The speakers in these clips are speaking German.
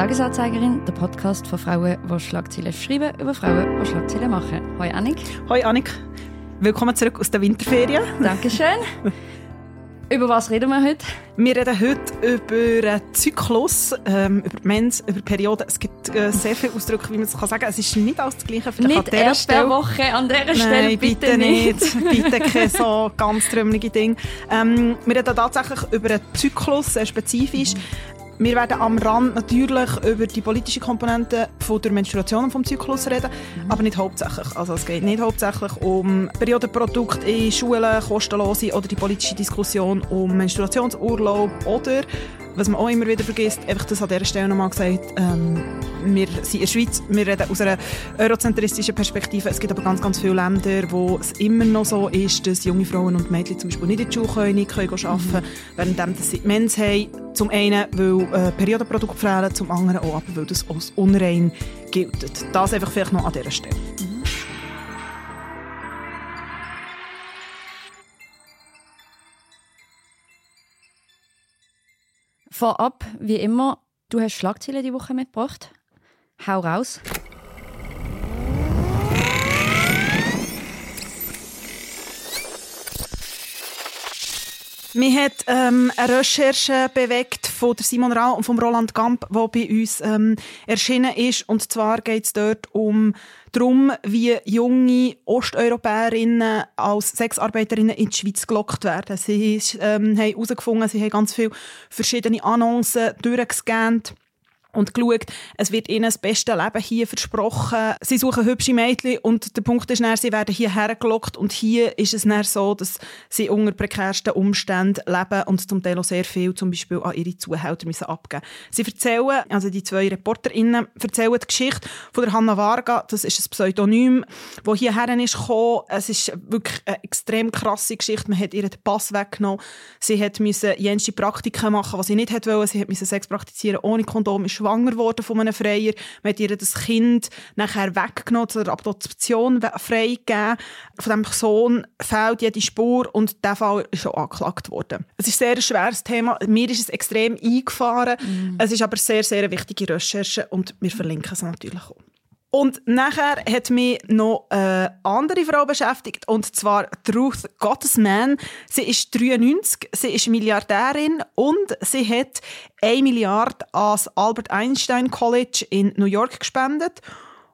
Tagesanzeigerin, der Podcast von Frauen, die Schlagzeilen schreiben, über Frauen, die Schlagzeilen machen. Hoi Annik. Hoi Annik. Willkommen zurück aus der Winterferien. Dankeschön. über was reden wir heute? Wir reden heute über einen Zyklus, ähm, über Mens, über Perioden. Es gibt äh, sehr viele Ausdrücke, wie man es kann sagen kann. Es ist nicht alles das Gleiche. Vielleicht nicht an Stelle. Woche an dieser Stelle, Nein, bitte, bitte nicht. bitte keine so ganz trümmelige Dinge. Ähm, wir reden tatsächlich über einen Zyklus, sehr spezifisch. Mhm. Wir werden am Rand natürlich über die politische Komponente von der Menstruation vom Zyklus reden, mhm. aber nicht hauptsächlich. Also es geht nicht hauptsächlich um Periodenprodukte in Schulen, kostenlose oder die politische Diskussion um Menstruationsurlaub oder was man auch immer wieder vergisst, einfach das an dieser Stelle nochmal gesagt, ähm, wir sind in der Schweiz, wir reden aus einer eurozentristischen Perspektive. Es gibt aber ganz, ganz viele Länder, wo es immer noch so ist, dass junge Frauen und Mädchen zum Beispiel nicht in die Schule können, nicht können arbeiten können, mhm. während sie Mens haben. Zum einen, weil äh, Periodenprodukte fehlen, zum anderen auch, aber weil das als unrein gilt. Das einfach vielleicht noch an dieser Stelle. Vorab, wie immer, du hast Schlagzeilen die Woche mitgebracht. Hau raus. Mir hat ähm, eine Recherche bewegt von Simon Rau und von Roland Gamp, die bei uns ähm, erschienen ist. Und zwar geht es dort um darum, wie junge Osteuropäerinnen als Sexarbeiterinnen in die Schweiz gelockt werden. Sie ähm, haben herausgefunden, sie haben ganz viele verschiedene Annoncen durchgescannt und geschaut, es wird ihnen das beste Leben hier versprochen. Sie suchen hübsche Mädchen und der Punkt ist dann, sie werden hierher gelockt und hier ist es dann so, dass sie unter prekärsten Umständen leben und zum Teil auch sehr viel zum Beispiel an ihre Zuhälter müssen abgeben Sie erzählen, also die zwei ReporterInnen, erzählen die Geschichte von der Hanna Varga, das ist ein Pseudonym, wo hierher ist gekommen. Es ist wirklich eine extrem krasse Geschichte. Man hat ihr den Pass weggenommen. Sie hat müssen Praktiken machen, was sie nicht wollte. Sie müssen Sex praktizieren ohne Kondom, schwanger geworden von einem Freier. Man hat ihr das Kind nachher weggenommen, zur Adoption freigegeben. Von diesem Sohn fehlt jede Spur und der Fall ist schon angeklagt worden. Es ist ein sehr schweres Thema. Mir ist es extrem eingefahren. Mm. Es ist aber sehr, sehr wichtige Recherche und wir verlinken es natürlich auch. Und nachher hat mich noch eine andere Frau beschäftigt, und zwar Ruth Gottesman. Sie ist 93, sie ist Milliardärin und sie hat 1 Milliarde ans Albert Einstein College in New York gespendet.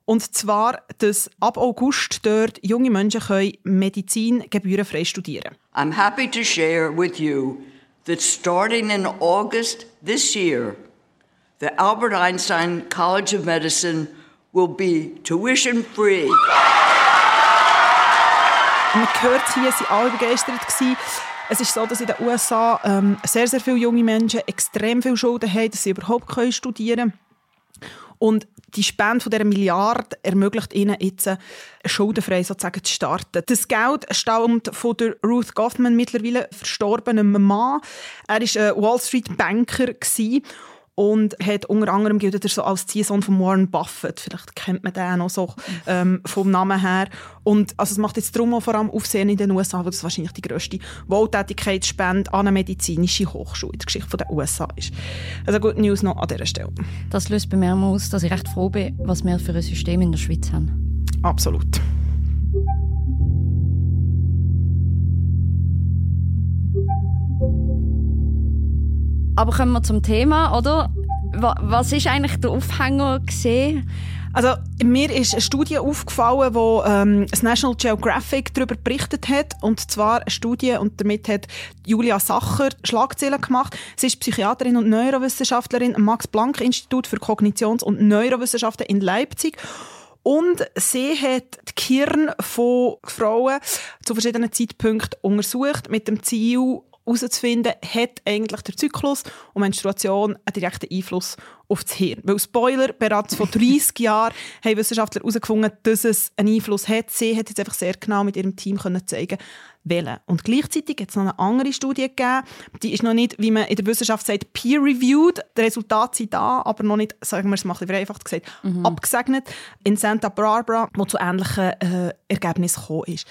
Und zwar, dass ab August dort junge Menschen können Medizin gebührenfrei studieren I'm happy to share with you that starting in August this year, the Albert Einstein College of Medicine will be tuition free. Man hört hier, sie alle begeistert gewesen. Es ist so, dass in den USA ähm, sehr, sehr viele junge Menschen extrem viel Schulden haben, dass sie überhaupt können studieren können. Und die Spende von dieser Milliarde ermöglicht ihnen jetzt, äh, schuldenfrei sozusagen zu starten. Das Geld stammt von der Ruth Goffman, mittlerweile verstorbenen Mann. Er war ein Wall Street Banker und hat unter anderem gilt er so als Ziehsohn von Warren Buffett. Vielleicht kennt man den noch so ähm, vom Namen her. Und also es macht jetzt darum auch vor allem Aufsehen in den USA, weil das wahrscheinlich die grösste Wohltätigkeitsspende an eine medizinische Hochschule in der Geschichte der USA ist. Also gut News noch an dieser Stelle. Das löst bei mir aus, dass ich recht froh bin, was wir für ein System in der Schweiz haben. Absolut. Aber kommen wir zum Thema, oder? Was ist eigentlich der Aufhänger gesehen? Also mir ist eine Studie aufgefallen, wo ähm, das National Geographic darüber berichtet hat und zwar eine Studie und damit hat Julia Sacher Schlagzeilen gemacht. Sie ist Psychiaterin und Neurowissenschaftlerin am Max Planck Institut für Kognitions- und Neurowissenschaften in Leipzig. Und sie hat die Kirn von Frauen zu verschiedenen Zeitpunkten untersucht mit dem Ziel, herauszufinden, hat eigentlich der Zyklus und Menstruation einen direkten Einfluss auf das Hirn. Weil Spoiler, bereits vor 30 Jahren haben Wissenschaftler herausgefunden, dass es einen Einfluss hat. Sie hat jetzt einfach sehr genau mit ihrem Team können zeigen welchen. Und gleichzeitig hat es noch eine andere Studie gegeben, die ist noch nicht, wie man in der Wissenschaft sagt, peer-reviewed. Die Resultate sind da, aber noch nicht, sagen wir es mal ein bisschen vereinfacht gesagt, mhm. abgesegnet in Santa Barbara, wo zu ähnlichen äh, Ergebnissen gekommen ist.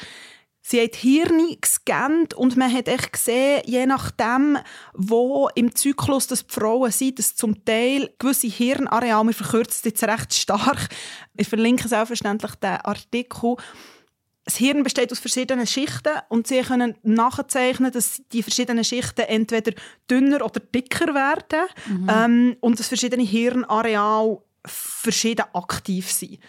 Sie hat Hirne gescannt und man hat echt gesehen, je nachdem, wo im Zyklus das die Frauen sind, dass zum Teil gewisse Hirnareale, wir verkürzen es jetzt recht stark, ich verlinke selbstverständlich den Artikel, das Hirn besteht aus verschiedenen Schichten und sie können nachzeichnen, dass die verschiedenen Schichten entweder dünner oder dicker werden mhm. ähm, und dass verschiedene Hirnareale verschieden aktiv sind.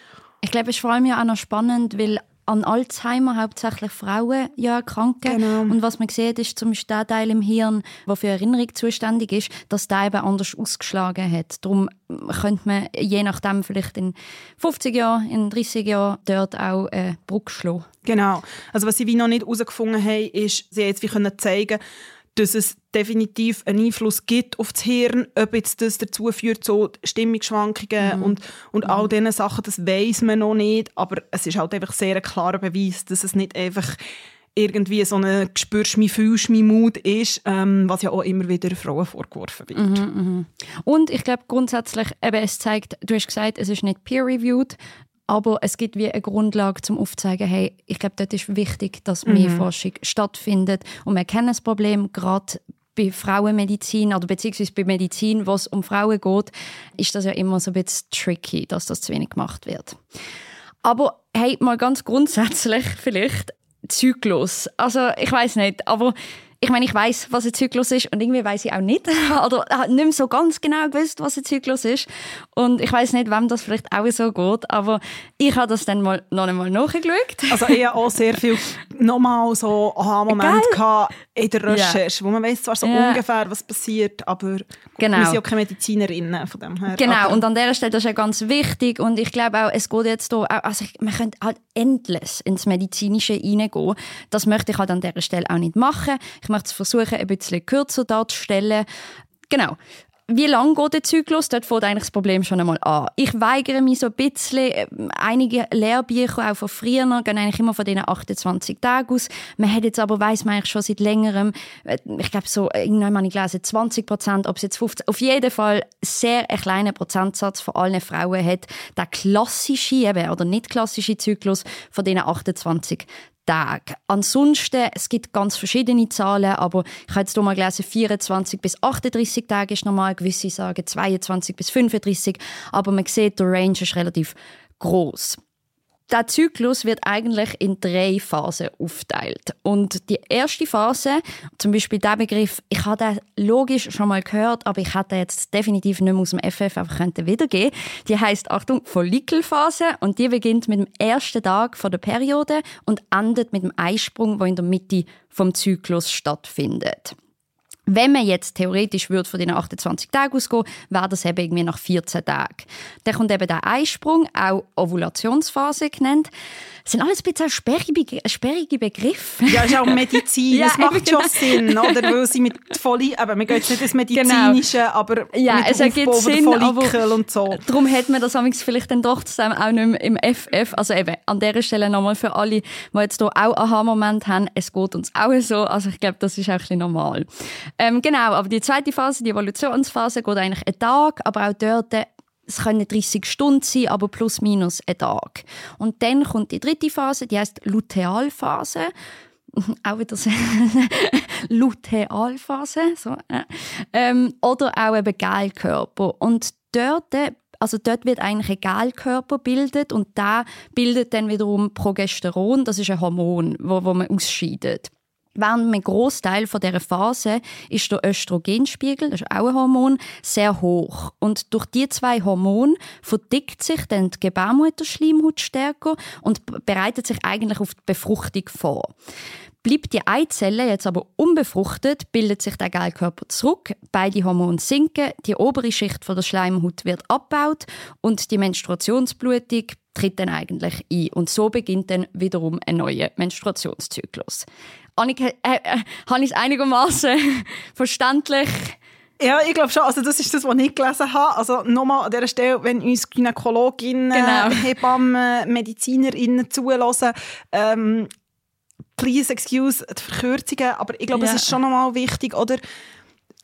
Ich glaube, es ist vor allem ja auch noch spannend, weil an Alzheimer hauptsächlich Frauen ja erkranken. Genau. Und was man sieht, ist zum Beispiel der Teil im Hirn, der für Erinnerung zuständig ist, dass der eben anders ausgeschlagen hat. Darum könnte man je nachdem vielleicht in 50 Jahren, in 30 Jahren dort auch eine Brücke schlagen. Genau. Also was sie wie noch nicht herausgefunden haben, ist, sie jetzt wie können zeigen, dass es definitiv einen Einfluss gibt auf das Hirn, ob jetzt das dazu führt, so Stimmungsschwankungen mhm. und, und mhm. all diese Sachen, das weiß man noch nicht, aber es ist halt einfach sehr ein klarer Beweis, dass es nicht einfach irgendwie so ein «Spürst mich, fühlst mich» Mut ist, ähm, was ja auch immer wieder Frauen vorgeworfen wird. Mhm, mhm. Und ich glaube grundsätzlich, eben, es zeigt, du hast gesagt, es ist nicht peer-reviewed, aber es gibt wie eine Grundlage zum aufzeigen, hey, ich glaube, dort ist wichtig, dass mehr mhm. Forschung stattfindet und wir kennen das Problem gerade bei Frauenmedizin oder beziehungsweise bei Medizin, wo es um Frauen geht, ist das ja immer so ein bisschen tricky, dass das zu wenig gemacht wird. Aber hey, mal ganz grundsätzlich vielleicht Zyklus. Also ich weiß nicht, aber ich meine, ich weiß, was ein Zyklus ist und irgendwie weiß ich auch nicht oder nicht mehr so ganz genau gewusst, was ein Zyklus ist und ich weiß nicht, wem das vielleicht auch so geht, aber ich habe das dann mal noch einmal nachgeschaut. Also ich habe auch sehr viel nochmal so Aha-Moment in der Recherche, yeah. wo man weiß zwar so yeah. ungefähr, was passiert, aber genau. wir sind ja keine Medizinerinnen von dem her. Genau, aber und an dieser Stelle das ist ja ganz wichtig und ich glaube auch, es geht jetzt hier, also man könnte halt endless ins Medizinische reingehen. Das möchte ich halt an dieser Stelle auch nicht machen. Ich möchte es versuchen, ein bisschen kürzer darzustellen. Genau. Wie lange geht der Zyklus? Dort fängt eigentlich das Problem schon einmal an. Ich weigere mich so ein bisschen. Einige Lehrbücher, auch von früher, gehen eigentlich immer von diesen 28 Tagen aus. Man hat jetzt aber, weiss man eigentlich schon seit längerem, äh, ich glaube so, irgendwann habe ich gelesen, 20 Prozent, ob es jetzt 15, auf jeden Fall sehr ein kleiner Prozentsatz von allen Frauen hat der klassische oder nicht klassische Zyklus von diesen 28 Tage. Ansonsten, es gibt ganz verschiedene Zahlen, aber ich habe jetzt hier mal gelesen, 24 bis 38 Tage ist normal, gewisse sagen 22 bis 35, aber man sieht, der Range ist relativ groß. Der Zyklus wird eigentlich in drei Phasen aufteilt. Und die erste Phase, zum Beispiel der Begriff, ich habe den logisch schon mal gehört, aber ich hätte jetzt definitiv nicht mehr aus dem FF einfach wiedergeben Die heißt Achtung Follikelphase und die beginnt mit dem ersten Tag von der Periode und endet mit dem Eisprung, der in der Mitte vom Zyklus stattfindet. Wenn man jetzt theoretisch würde von den 28 Tagen ausgehen, wäre das eben irgendwie nach 14 Tagen. Dann kommt eben der Eisprung, auch Ovulationsphase genannt. Das sind alles ein bisschen sperrige, sperrige Begriffe. Ja, ist auch Medizin. ja, das macht schon Sinn, oder? Weil sie mit Folli, aber wir gehen jetzt nicht ins Medizinische, genau. aber ja, mit es ergibt Sinn, aber und so. Darum hat man das vielleicht dann doch zusammen auch nicht mehr im FF. Also eben, an dieser Stelle nochmal für alle, die jetzt hier auch Aha-Moment haben, es geht uns auch so. Also ich glaube, das ist auch ein bisschen normal. Ähm, genau, aber die zweite Phase, die Evolutionsphase, geht eigentlich einen Tag, aber auch dort es können 30 Stunden sein, aber plus minus ein Tag. Und dann kommt die dritte Phase, die heißt Lutealphase. auch wieder so Lutealphase. So, äh. ähm, oder auch eben Gelkörper. Und dort also dort wird eigentlich ein Gelkörper bildet und da bildet dann wiederum Progesteron, das ist ein Hormon, wo, wo man ausscheidet. Während einem Großteil von dieser Phase ist der Östrogenspiegel, das ist auch ein Hormon, sehr hoch. Und durch diese zwei Hormone verdickt sich dann die Gebärmutterschleimhaut stärker und bereitet sich eigentlich auf die Befruchtung vor. Bleibt die Eizelle jetzt aber unbefruchtet, bildet sich der Geilkörper zurück, beide Hormone sinken, die obere Schicht von der Schleimhaut wird abgebaut und die Menstruationsblutung tritt dann eigentlich ein. Und so beginnt dann wiederum ein neuer Menstruationszyklus. Annika, äh, äh, habe ich es einigermaßen verständlich? Ja, ich glaube schon. Also das ist das, was ich gelesen habe. Also nochmal an dieser Stelle, wenn uns Gynäkologinnen, genau. Hebammen, Medizinerinnen zulassen, ähm, please excuse die Verkürzungen, aber ich glaube, ja. es ist schon nochmal wichtig, oder?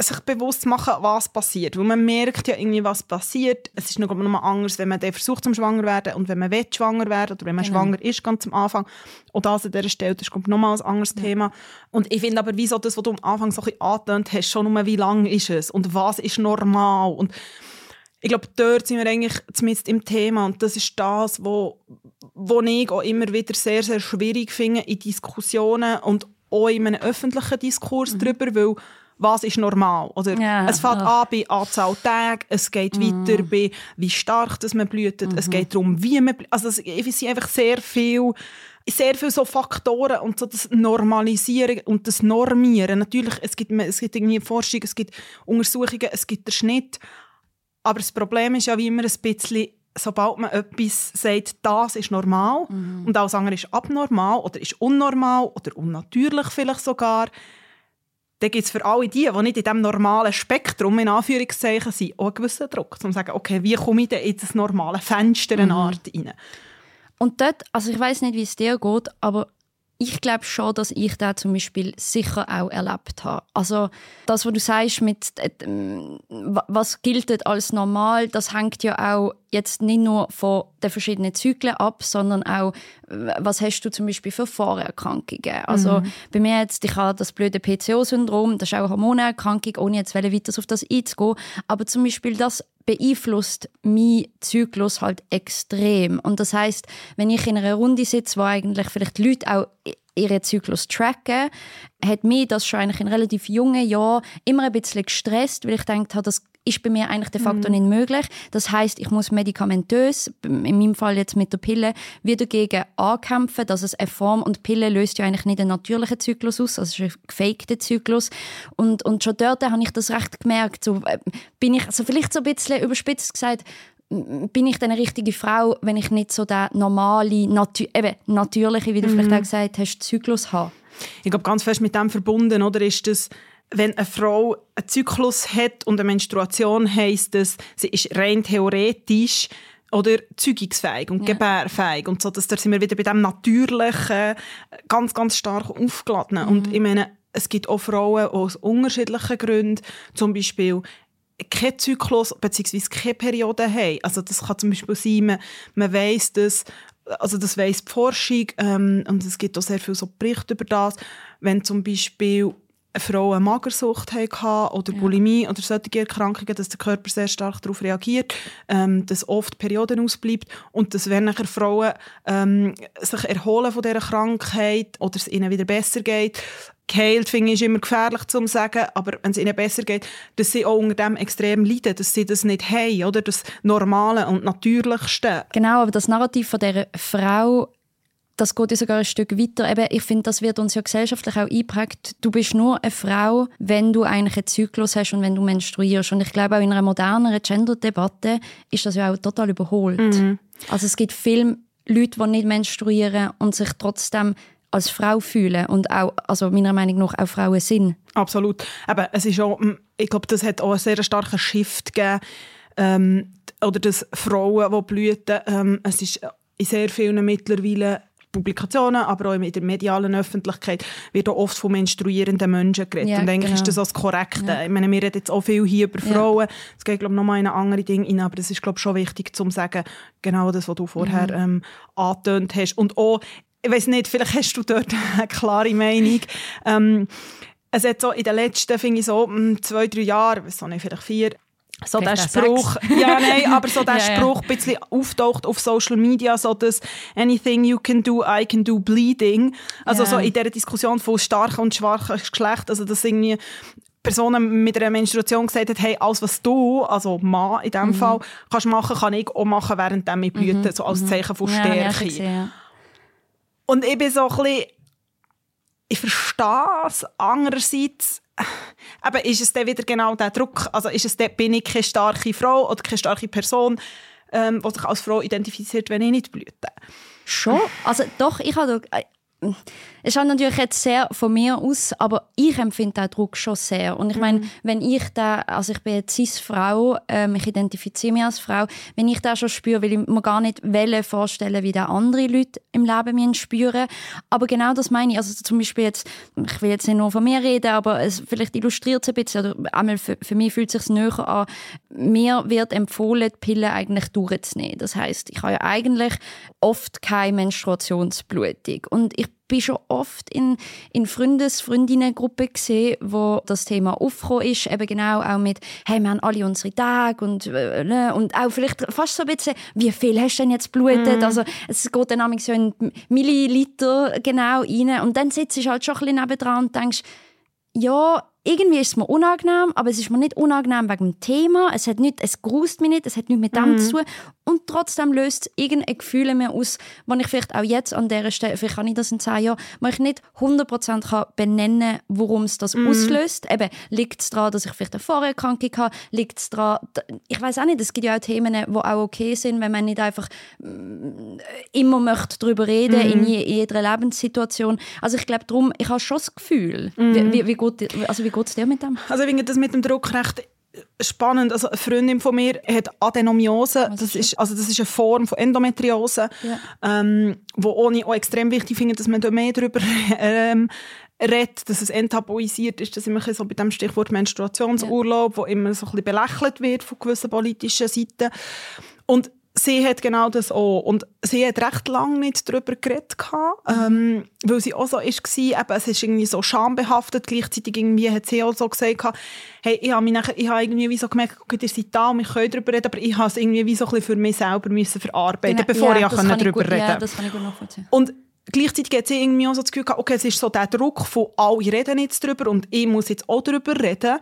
Sich bewusst machen, was passiert. Weil man merkt ja irgendwie, was passiert. Es ist noch mal anders, wenn man dann versucht, zum schwanger werden und wenn man will, schwanger werden oder wenn man genau. schwanger ist, ganz am Anfang. Und das an dieser Stelle, das kommt nochmal ein anderes ja. Thema. Und ich finde aber, wieso das, was du am Anfang so ein bisschen angetönt hast, schon nur, wie lang ist es und was ist normal und ich glaube, dort sind wir eigentlich zumindest im Thema und das ist das, wo, wo ich auch immer wieder sehr, sehr schwierig finde in Diskussionen und auch in einem öffentlichen Diskurs mhm. darüber, weil was ist normal? Oder ja, es fängt an bei Anzahl Tage, es geht mhm. weiter bei wie stark dass man blühtet, mhm. es geht darum, wie man blühtet. Also es, es sind einfach sehr viel sehr viele so Faktoren und so das Normalisieren und das Normieren. Natürlich, es gibt, es gibt irgendwie Forschung, es gibt Untersuchungen, es gibt den Schnitt, aber das Problem ist ja wie immer ein bisschen, sobald man etwas sagt, das ist normal mhm. und alles andere ist abnormal oder ist unnormal oder unnatürlich vielleicht sogar, dann gibt es für alle die, die nicht in diesem normalen Spektrum in Anführungszeichen sind, auch einen gewissen Druck, um zu sagen, okay, wie komme ich denn in das normale Fenster mhm. Art rein? Und dort, also ich weiß nicht, wie es dir geht, aber ich glaube schon, dass ich da zum Beispiel sicher auch erlebt habe. Also das, was du sagst mit äh, was gilt als normal, das hängt ja auch jetzt nicht nur von den verschiedenen Zyklen ab, sondern auch, was hast du zum Beispiel für Vorerkrankungen? Also mhm. bei mir jetzt, ich habe das blöde PCO-Syndrom, das ist auch eine Hormonerkrankung, ohne jetzt weiter auf das einzugehen. Aber zum Beispiel das beeinflusst mein Zyklus halt extrem. Und das heißt, wenn ich in einer Runde sitze, wo eigentlich vielleicht die Leute auch ihren Zyklus tracken, hat mich das schon eigentlich in relativ jungen Jahren immer ein bisschen gestresst, weil ich gedacht habe, das ist bei mir eigentlich de facto mhm. nicht möglich. Das heißt, ich muss medikamentös, in meinem Fall jetzt mit der Pille, wieder dagegen ankämpfen, dass es eine Form, und Pille löst ja eigentlich nicht einen natürlichen Zyklus aus, also ist ein gefakter Zyklus. Und, und schon dort habe ich das recht gemerkt. So, äh, bin ich, also vielleicht so ein bisschen überspitzt gesagt, bin ich dann eine richtige Frau, wenn ich nicht so der normale, natu eben, natürliche, wie du mhm. vielleicht auch gesagt hast, Zyklus habe? Ich glaube, ganz fest mit dem verbunden, oder ist das wenn eine Frau einen Zyklus hat und eine Menstruation heisst es, sie ist rein theoretisch oder zeugungsfähig und ja. gebärfähig und so, dass da sind wir wieder bei dem natürlichen ganz ganz stark aufgeladen mhm. und ich meine es gibt auch Frauen aus unterschiedlichen Gründen zum Beispiel keinen Zyklus bzw. keine Periode haben. Also das kann zum Beispiel sein, man, man weiss das, also das weiss die Forschung ähm, und es gibt auch sehr viele so Berichte über das, wenn zum Beispiel Frau eine Magersucht hatte oder Bulimie ja. oder solche Erkrankungen, dass der Körper sehr stark darauf reagiert, ähm, dass oft Perioden ausbleibt und dass wenn nachher Frauen ähm, sich erholen von dieser Krankheit oder es ihnen wieder besser geht, geheilt finde ich immer gefährlich zu sagen, aber wenn es ihnen besser geht, dass sie auch unter dem extrem leiden, dass sie das nicht haben, oder das Normale und Natürlichste. Genau, aber das Narrativ von dieser Frau das geht ja sogar ein Stück weiter. Eben, ich finde, das wird uns ja gesellschaftlich auch eingeprägt. Du bist nur eine Frau, wenn du eigentlich einen Zyklus hast und wenn du menstruierst. Und ich glaube, auch in einer moderneren Gender-Debatte ist das ja auch total überholt. Mhm. Also es gibt viele Leute, die nicht menstruieren und sich trotzdem als Frau fühlen und auch, also meiner Meinung nach, auch Frauen sind. Absolut. Aber es ist auch, ich glaube, das hat auch einen sehr starken Shift gegeben, ähm, oder dass Frauen, die blühen, ähm, es ist in sehr vielen mittlerweile Publikationen, aber auch in der medialen Öffentlichkeit wird auch oft von menstruierenden Menschen geredet. Ja, und eigentlich genau. ist das das Korrekte. Ja. Ich meine, wir reden jetzt auch viel hier über Frauen. Es geht, glaube ich, nochmal in ein anderes Ding rein, aber das ist, glaube ich, schon wichtig, zu sagen, genau das, was du vorher mhm. ähm, angetönt hast. Und auch, ich weiß nicht, vielleicht hast du dort eine klare Meinung. Ähm, es hat so in den letzten, finde ich so, hm, zwei, drei Jahren, weiß nicht, vielleicht vier, so der Spruch, ja, nein, aber so der ja, Spruch ja. bisschen auftaucht auf Social Media, so das Anything you can do, I can do bleeding. Also ja. so in dieser Diskussion von starkem und schwachem Geschlecht, also dass irgendwie Personen mit einer Menstruation gesagt hat, hey, alles was du, also Mann in diesem mhm. Fall, kannst machen, kann ich auch machen, während ich blüte, mhm. so als mhm. Zeichen von Stärke. Ja, und ich bin so ein bisschen, ich verstehe es, andererseits aber ist es dann wieder genau der Druck? Also ist es dann, bin ich keine starke Frau oder keine starke Person, ähm, die sich als Frau identifiziert, wenn ich nicht blüte? Schon. Also doch, ich habe es ist natürlich jetzt sehr von mir aus, aber ich empfinde den Druck schon sehr. Und ich meine, mhm. wenn ich da, also ich bin eine Cis-Frau, ähm, ich identifiziere mich als Frau, wenn ich da schon spüre, will ich mir gar nicht Welle vorstellen, wie da andere Leute im Leben mich spüren. Aber genau das meine ich. Also zum Beispiel jetzt, ich will jetzt nicht nur von mir reden, aber es vielleicht illustriert es ein bisschen, oder einmal für, für mich fühlt es sich näher an, mir wird empfohlen, die Pille eigentlich durchzunehmen. Das heißt, ich habe ja eigentlich oft keine Menstruationsblutung. Und ich bin schon oft in, in Freundes-, Freundinnengruppen gesehen, wo das Thema aufgekommen ist, eben genau auch mit, hey, wir haben alle unsere Tage und, äh, ne, und auch vielleicht fast so ein bisschen, wie viel hast du denn jetzt blutet? Mm. Also, es geht dann so in Milliliter genau rein und dann sitzt du halt schon ein bisschen nebendran und denkst, ja, irgendwie ist es mir unangenehm, aber es ist mir nicht unangenehm wegen dem Thema. Es, hat nicht, es grust mich nicht, es hat nichts mit dem mm. zu tun. Und trotzdem löst es irgendein Gefühl in mir aus, wo ich vielleicht auch jetzt an dieser Stelle, vielleicht kann ich das in zehn Jahren, wo ich nicht 100% kann benennen kann, warum es das mm. auslöst. Eben, liegt es daran, dass ich vielleicht eine Vorerkrankung habe? Liegt es daran, ich weiß auch nicht, es gibt ja auch Themen, die auch okay sind, wenn man nicht einfach mm, immer möchte darüber reden mm. in, je, in jeder Lebenssituation. Also ich glaube darum, ich habe schon das Gefühl, wie, wie, wie, gut, also wie geht es dir mit dem? Also ich finde das mit dem Druck recht spannend. Also eine Freundin von mir hat Adenomiose. Das ist, also das ist eine Form von Endometriose, ja. ähm, wo ich auch extrem wichtig finde, dass man da mehr darüber ähm, redet, dass es enttabuisiert ist. Das ist immer so bei dem Stichwort Menstruationsurlaub, ja. wo immer so ein bisschen belächelt wird von gewissen politischen Seiten. Und sie hat genau das auch. Und sie hat recht lange nicht darüber geredet, ähm, weil sie auch so war, eben, es ist irgendwie so schambehaftet, gleichzeitig irgendwie hat sie auch so gesagt, hey, ich habe, mich nachher, ich habe irgendwie wie so gemerkt, okay, ihr seid da und wir können darüber reden, aber ich habe es irgendwie wie so ein bisschen für mich selber müssen verarbeiten genau. bevor ja, ich auch darüber gut, reden Ja, das kann ich gut nachvollziehen. Und gleichzeitig hat sie irgendwie auch so das Gefühl gehabt, okay, es ist so der Druck von alle reden jetzt darüber und ich muss jetzt auch darüber reden.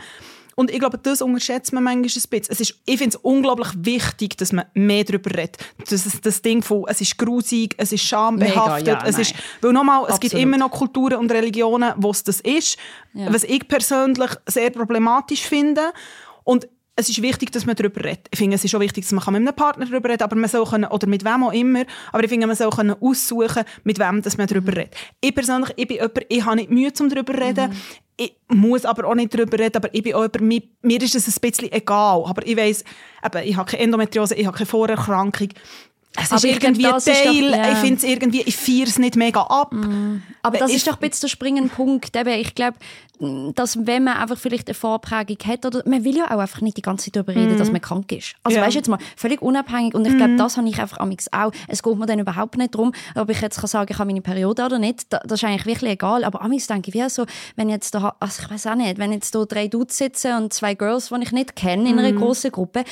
Und ich glaube, das unterschätzt man manchmal ein bisschen. Es ist, ich finde es unglaublich wichtig, dass man mehr darüber redet. Das, ist das Ding von, es ist grusig, es ist schambehaftet. Mega, ja, es ist, weil nochmal, es gibt immer noch Kulturen und Religionen, wo es das ist. Ja. Was ich persönlich sehr problematisch finde. Und es ist wichtig, dass man darüber redet. Ich finde, es ist auch wichtig, dass man mit einem Partner darüber reden aber man soll können, oder mit wem auch immer, aber ich finde, man soll können aussuchen, mit wem dass man darüber redet. Ich persönlich, ich bin jemand, ich habe nicht Mühe, um darüber zu reden. Mhm. Ich muss aber auch nicht darüber reden, aber ich bin auch jemand, mir, mir ist es ein bisschen egal. Aber ich weiss, eben, ich habe keine Endometriose, ich habe keine Vorerkrankung. Es ist irgendwie Teil, doch, ja. ich finde es irgendwie, ich feiere es nicht mega ab. Mm. Aber das ich, ist doch ein bisschen der springende Punkt. Eben, ich glaube, dass wenn man einfach vielleicht eine Vorprägung hat, oder man will ja auch einfach nicht die ganze Zeit darüber reden, mm. dass man krank ist. Also ja. weißt du jetzt mal, völlig unabhängig. Und ich glaube, mm. das habe ich einfach amix auch. Es geht mir dann überhaupt nicht darum, ob ich jetzt kann sagen ich habe meine Periode oder nicht. Das ist eigentlich wirklich egal. Aber amix denke ich, wie so, wenn jetzt da, also ich weiß auch nicht, wenn jetzt da drei Dudes sitzen und zwei Girls, die ich nicht kenne, in einer mm. großen Gruppe,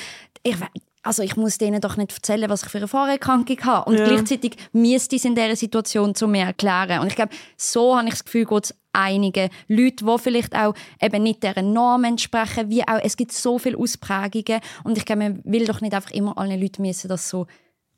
ich, also ich muss denen doch nicht erzählen, was ich für eine Vorerkrankung habe. Und ja. gleichzeitig müsste ich in dieser Situation zu mir erklären. Und ich glaube, so habe ich das Gefühl, geht es einigen Leuten, die vielleicht auch eben nicht deren Norm entsprechen, wie auch, es gibt so viele Ausprägungen. Und ich glaube, man will doch nicht einfach immer allen Leuten müssen das so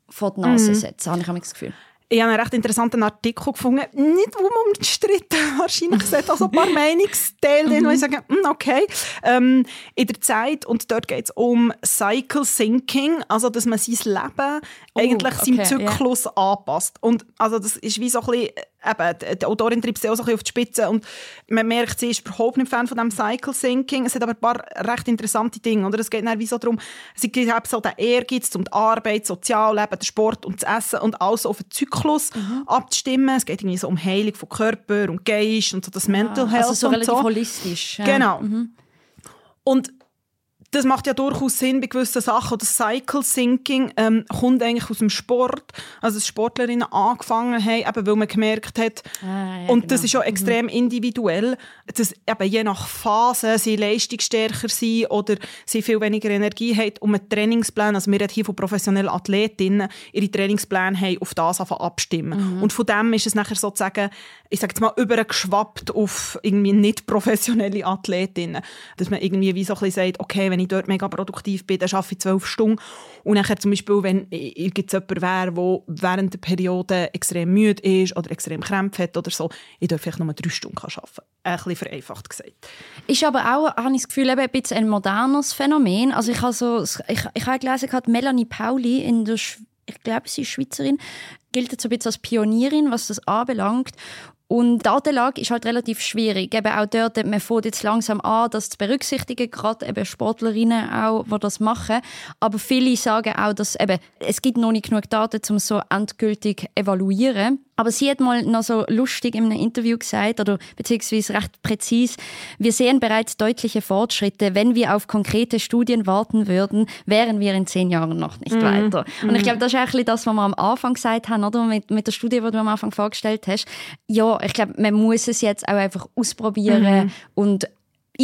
vor die Nase mhm. setzen, habe ich das Gefühl ich habe einen recht interessanten Artikel gefunden, nicht wo man umstritten. Wahrscheinlich sieht, also ein paar Meinungsteile, drin, wo ich sage, mm, okay, ähm, in der Zeit und dort geht es um Cycle Thinking, also dass man sein Leben oh, eigentlich okay, seinem Zyklus yeah. anpasst. Und also das ist wie so ein bisschen eben, die Autorin treibt sie auch so ein auf die Spitze und man merkt, sie ist überhaupt nicht Fan von dem Cycle Thinking. Es hat aber ein paar recht interessante Dinge. Oder? Es geht dann wie so darum, sie gibt so den Ehrgeiz, um die Arbeit, das Sozialleben, den Sport und das Essen und alles auf den Zyklus mhm. abzustimmen. Es geht irgendwie so um Heilung von Körper und Geist und so das Mental Health also so und relativ so. holistisch. Ja. Genau. Mhm. Und das macht ja durchaus Sinn bei gewissen Sachen. Das Cycle Thinking ähm, kommt eigentlich aus dem Sport. Also dass Sportlerinnen angefangen haben, eben weil man gemerkt hat, ah, ja, und genau. das ist ja mhm. extrem mhm. individuell, dass eben je nach Phase sie leistungsstärker sind oder sie viel weniger Energie haben und man Trainingspläne, also wir reden hier von professionellen Athletinnen, ihre Trainingspläne haben auf das abstimmen. Mhm. Und von dem ist es nachher sozusagen, ich sage jetzt mal, übergeschwappt auf irgendwie nicht professionelle Athletinnen. Dass man irgendwie wie so ein bisschen sagt, okay, wenn ich dort mega produktiv bin, dann arbeite ich zwölf Stunden. Und nachher zum Beispiel, wenn irgendjemand wäre, der während der Periode extrem müde ist oder extrem Krämpfe hat oder so, ich darf vielleicht nur drei Stunden arbeiten. Ein bisschen vereinfacht gesagt. Ist aber auch, habe ich das Gefühl, ein bisschen ein modernes Phänomen. Also ich habe, so, ich, ich habe gelesen, Melanie Pauli in der ich glaube, sie ist Schweizerin, gilt so ein bisschen als Pionierin, was das anbelangt. Und die Datenlage ist halt relativ schwierig. Eben auch dort, man fängt jetzt langsam an, das zu berücksichtigen, gerade eben Sportlerinnen auch, die das machen. Aber viele sagen auch, dass eben, es gibt noch nicht genug Daten, um so endgültig evaluieren. Aber sie hat mal noch so lustig in einem Interview gesagt, oder beziehungsweise recht präzis, wir sehen bereits deutliche Fortschritte. Wenn wir auf konkrete Studien warten würden, wären wir in zehn Jahren noch nicht mm. weiter. Und ich glaube, das ist eigentlich das, was wir am Anfang gesagt haben, oder? Mit, mit der Studie, die du am Anfang vorgestellt hast. Ja, ich glaube, man muss es jetzt auch einfach ausprobieren mm. und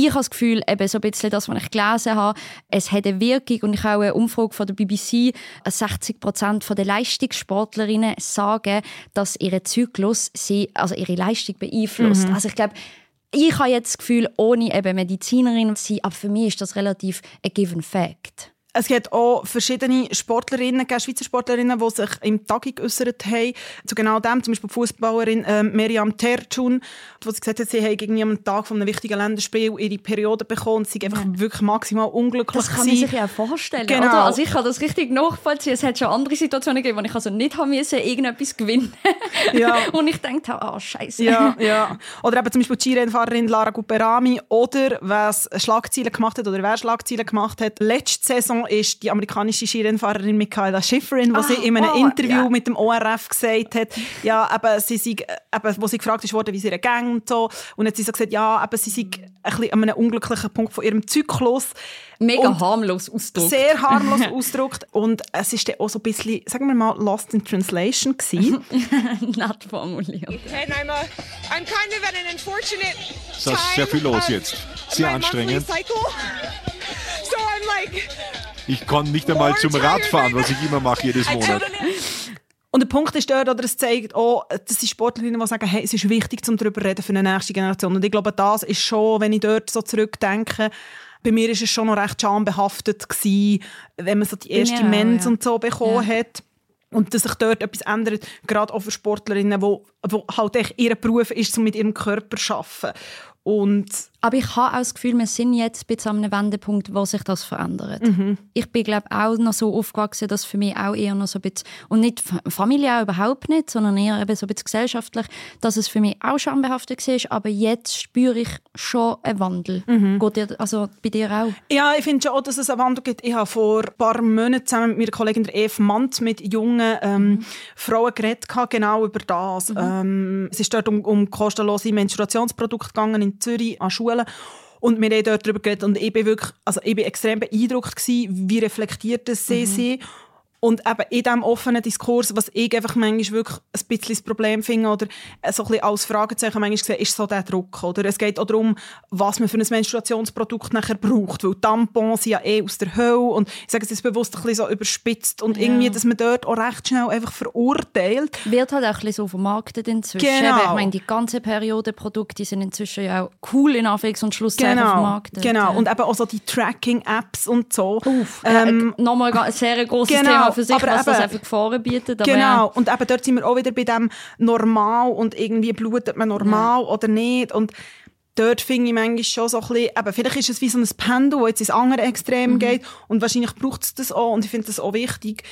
ich habe das Gefühl, eben so ein bisschen das, was ich gelesen habe, es hat eine Wirkung und ich habe auch eine Umfrage von der BBC, 60 Prozent der Leistungssportlerinnen sagen, dass ihr Zyklus sie, also ihre Leistung beeinflusst. Mhm. Also ich glaube, ich habe jetzt das Gefühl, ohne eben Medizinerin zu sein, aber für mich ist das relativ ein given fact. Es gibt auch verschiedene Sportlerinnen, Schweizer Sportlerinnen, die sich im Tagung geäußert haben. Zu genau dem, zum Beispiel die Fußballerin äh, Miriam Tertschun, die sie gesagt hat, sie haben gegen am Tag von einem wichtigen Länderspiel ihre Periode bekommen und sie einfach ja. wirklich maximal unglücklich Das kann man sich ja vorstellen, genau. oder? Also ich kann das richtig nachvollziehen. Es hat schon andere Situationen gegeben, wo ich also nicht haben müssen, irgendetwas gewinnen ja. Und ich dachte, oh, ah, scheiße. Ja, ja. Oder eben zum Beispiel die Skirennfahrerin Lara Guperami oder was Schlagzeilen gemacht hat oder wer Schlagzeilen gemacht hat. Letzte Saison ist die amerikanische Skirennfahrerin Michaela Schifrin, wo ah, sie in einem oh, Interview ja. mit dem ORF gesagt hat, ja, eben, sie sei, eben, wo sie gefragt wurde, wie sie ihr ging und so. Und dann hat sie so gesagt, ja, eben, sie sei ein bisschen an einem unglücklichen Punkt von ihrem Zyklus. Mega und harmlos ausgedrückt. Sehr harmlos ausgedrückt. Und es war auch so ein bisschen, sagen wir mal, lost in translation Nett formuliert. And I'm, a, I'm kind of at an unfortunate time. Das ist sehr viel los jetzt. Sehr anstrengend. So I'm like ich kann nicht einmal zum Radfahren, was ich immer mache jedes Monat. Und der Punkt ist dort, oder es zeigt auch, dass die Sportlerinnen, die sagen, hey, es ist wichtig, um darüber zu reden für eine nächste Generation. Und ich glaube, das ist schon, wenn ich dort so zurückdenke, bei mir ist es schon noch recht schambehaftet gewesen, wenn man so die erste ja, Mens ja. und so bekommen ja. hat. Und dass sich dort etwas ändert, gerade auch für Sportlerinnen, wo, wo halt echt ihr Beruf ist, um mit ihrem Körper zu arbeiten. Und aber ich habe auch das Gefühl, wir sind jetzt bis an einem Wendepunkt, wo sich das verändert. Mhm. Ich bin, glaube auch noch so aufgewachsen, dass für mich auch eher noch so ein bisschen, und nicht Familie auch überhaupt nicht, sondern eher eben so ein bisschen gesellschaftlich, dass es für mich auch schambehaftet war. Aber jetzt spüre ich schon einen Wandel. Mhm. Geht dir, also bei dir auch? Ja, ich finde schon, dass es einen Wandel gibt. Ich habe vor ein paar Monaten zusammen mit meiner Kollegin Eve Mann mit jungen ähm, mhm. Frauen geredet, genau über das. Mhm. Ähm, es ist dort um, um kostenlose Menstruationsprodukte gegangen in Zürich an Schulen Schulen. Und wir haben dort darüber geredet und ich bin wirklich, also ich bin extrem beeindruckt gewesen, wie reflektiert das sie mhm. sind und eben in diesem offenen Diskurs, was ich einfach manchmal wirklich ein bisschen das Problem finde oder so ein bisschen als Fragezeichen manchmal sehe, ist so der Druck. Oder es geht auch darum, was man für ein Menstruationsprodukt nachher braucht, weil Tampons sind ja eh aus der Hölle und ich sage es ist bewusst ein bisschen so überspitzt und ja. irgendwie, dass man dort auch recht schnell einfach verurteilt. Wird halt auch ein bisschen so vermarktet inzwischen. Genau. Ich meine, die ganze Periode Produkte sind inzwischen ja auch cool in Anführungs- und Schlusszeichen genau. vermarktet. Genau, und eben auch so die Tracking-Apps und so. Uff, ähm, ja, nochmal ein sehr großes genau. Thema für sich, aber was eben, das einfach Gefahren bietet. genau, und eben dort sind wir auch wieder bei dem normal und irgendwie blutet man normal ja. oder nicht und dort finde ich manchmal schon so ein bisschen, eben, vielleicht ist es wie so ein Pendel, das jetzt ins andere Extrem mhm. geht und wahrscheinlich braucht es das auch und ich finde das auch wichtig.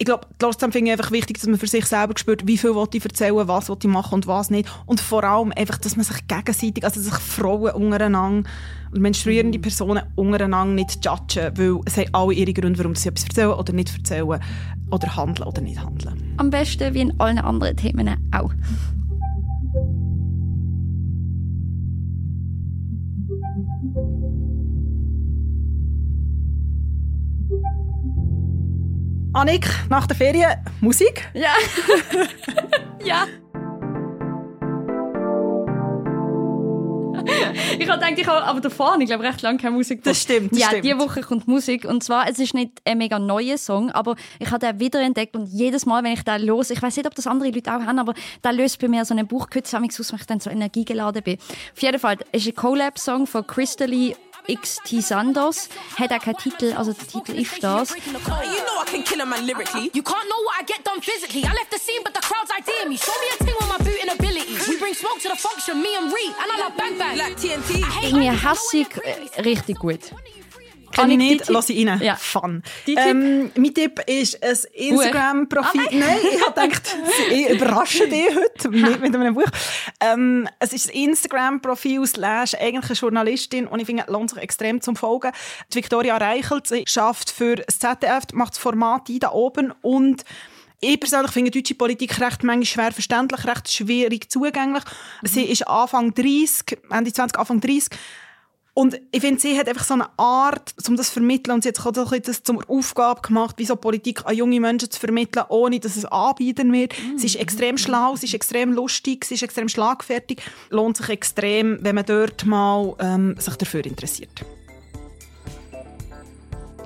Ich glaube, trotzdem finde ich einfach wichtig, dass man für sich selber spürt, wie viel ich erzählen was ich machen und was nicht. Und vor allem einfach, dass man sich gegenseitig, also sich Frauen untereinander und menstruierende Personen untereinander nicht judgen, weil es haben alle ihre Gründe, warum sie etwas erzählen oder nicht erzählen oder handeln oder nicht handeln. Am besten wie in allen anderen Themen auch. Annik, nach der Ferien Musik? Ja. ja. Ich habe gedacht, ich habe aber davor, ich glaube, recht lange keine Musik Das stimmt, das Ja, stimmt. diese Woche kommt Musik. Und zwar, es ist nicht ein mega neuer Song, aber ich habe den wiederentdeckt und jedes Mal, wenn ich den los, ich weiß nicht, ob das andere Leute auch haben, aber der löst bei mir so einen Buchkütze aus, wenn ich dann so energiegeladen bin. Auf jeden Fall, es ist ein Collab-Song von Crystally XT Sandos. Hat auch keinen Titel, also der Titel ist das. Irgendwie hassig, äh, richtig gut. Kann ich nicht, lass ich rein. Ja. Fun. Ähm, mein Tipp ist ein Instagram-Profil. Oh nein. ich habe gedacht, ich überrasche dich heute mit, mit einem Buch. Ähm, es ist ein Instagram-Profil slash eigentlich eine Journalistin und ich finde, es lohnt sich extrem zum Folgen. Die Victoria Reichelt, sie schafft für das ZDF, macht das Format ein da oben und ich persönlich finde deutsche Politik recht manchmal schwer verständlich, recht schwierig zugänglich. Mhm. Sie ist Anfang 30, Ende 20, Anfang 30 und ich finde, sie hat einfach so eine Art, um das zu vermitteln, und sie hat sich das zur Aufgabe gemacht, wie so Politik an junge Menschen zu vermitteln, ohne dass es anbieten wird. Mhm. Sie ist extrem schlau, sie ist extrem lustig, sie ist extrem schlagfertig. Lohnt sich extrem, wenn man dort mal ähm, sich dafür interessiert.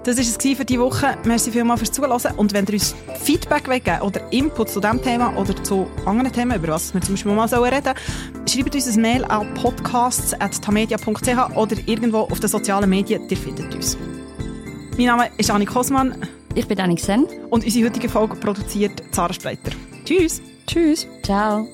Das war es für diese Woche. Merci vielmals fürs Zuhören. Und wenn ihr uns Feedback geben oder Input zu diesem Thema oder zu anderen Themen, über was wir zum Beispiel mal reden sollen, schreibt uns ein Mail an podcasts.tamedia.ch oder irgendwo auf den sozialen Medien. Ihr findet uns. Mein Name ist Annik Kosmann. Ich bin Annik Sen. Und unsere heutige Folge produziert Zara Spreiter. Tschüss. Tschüss. Ciao.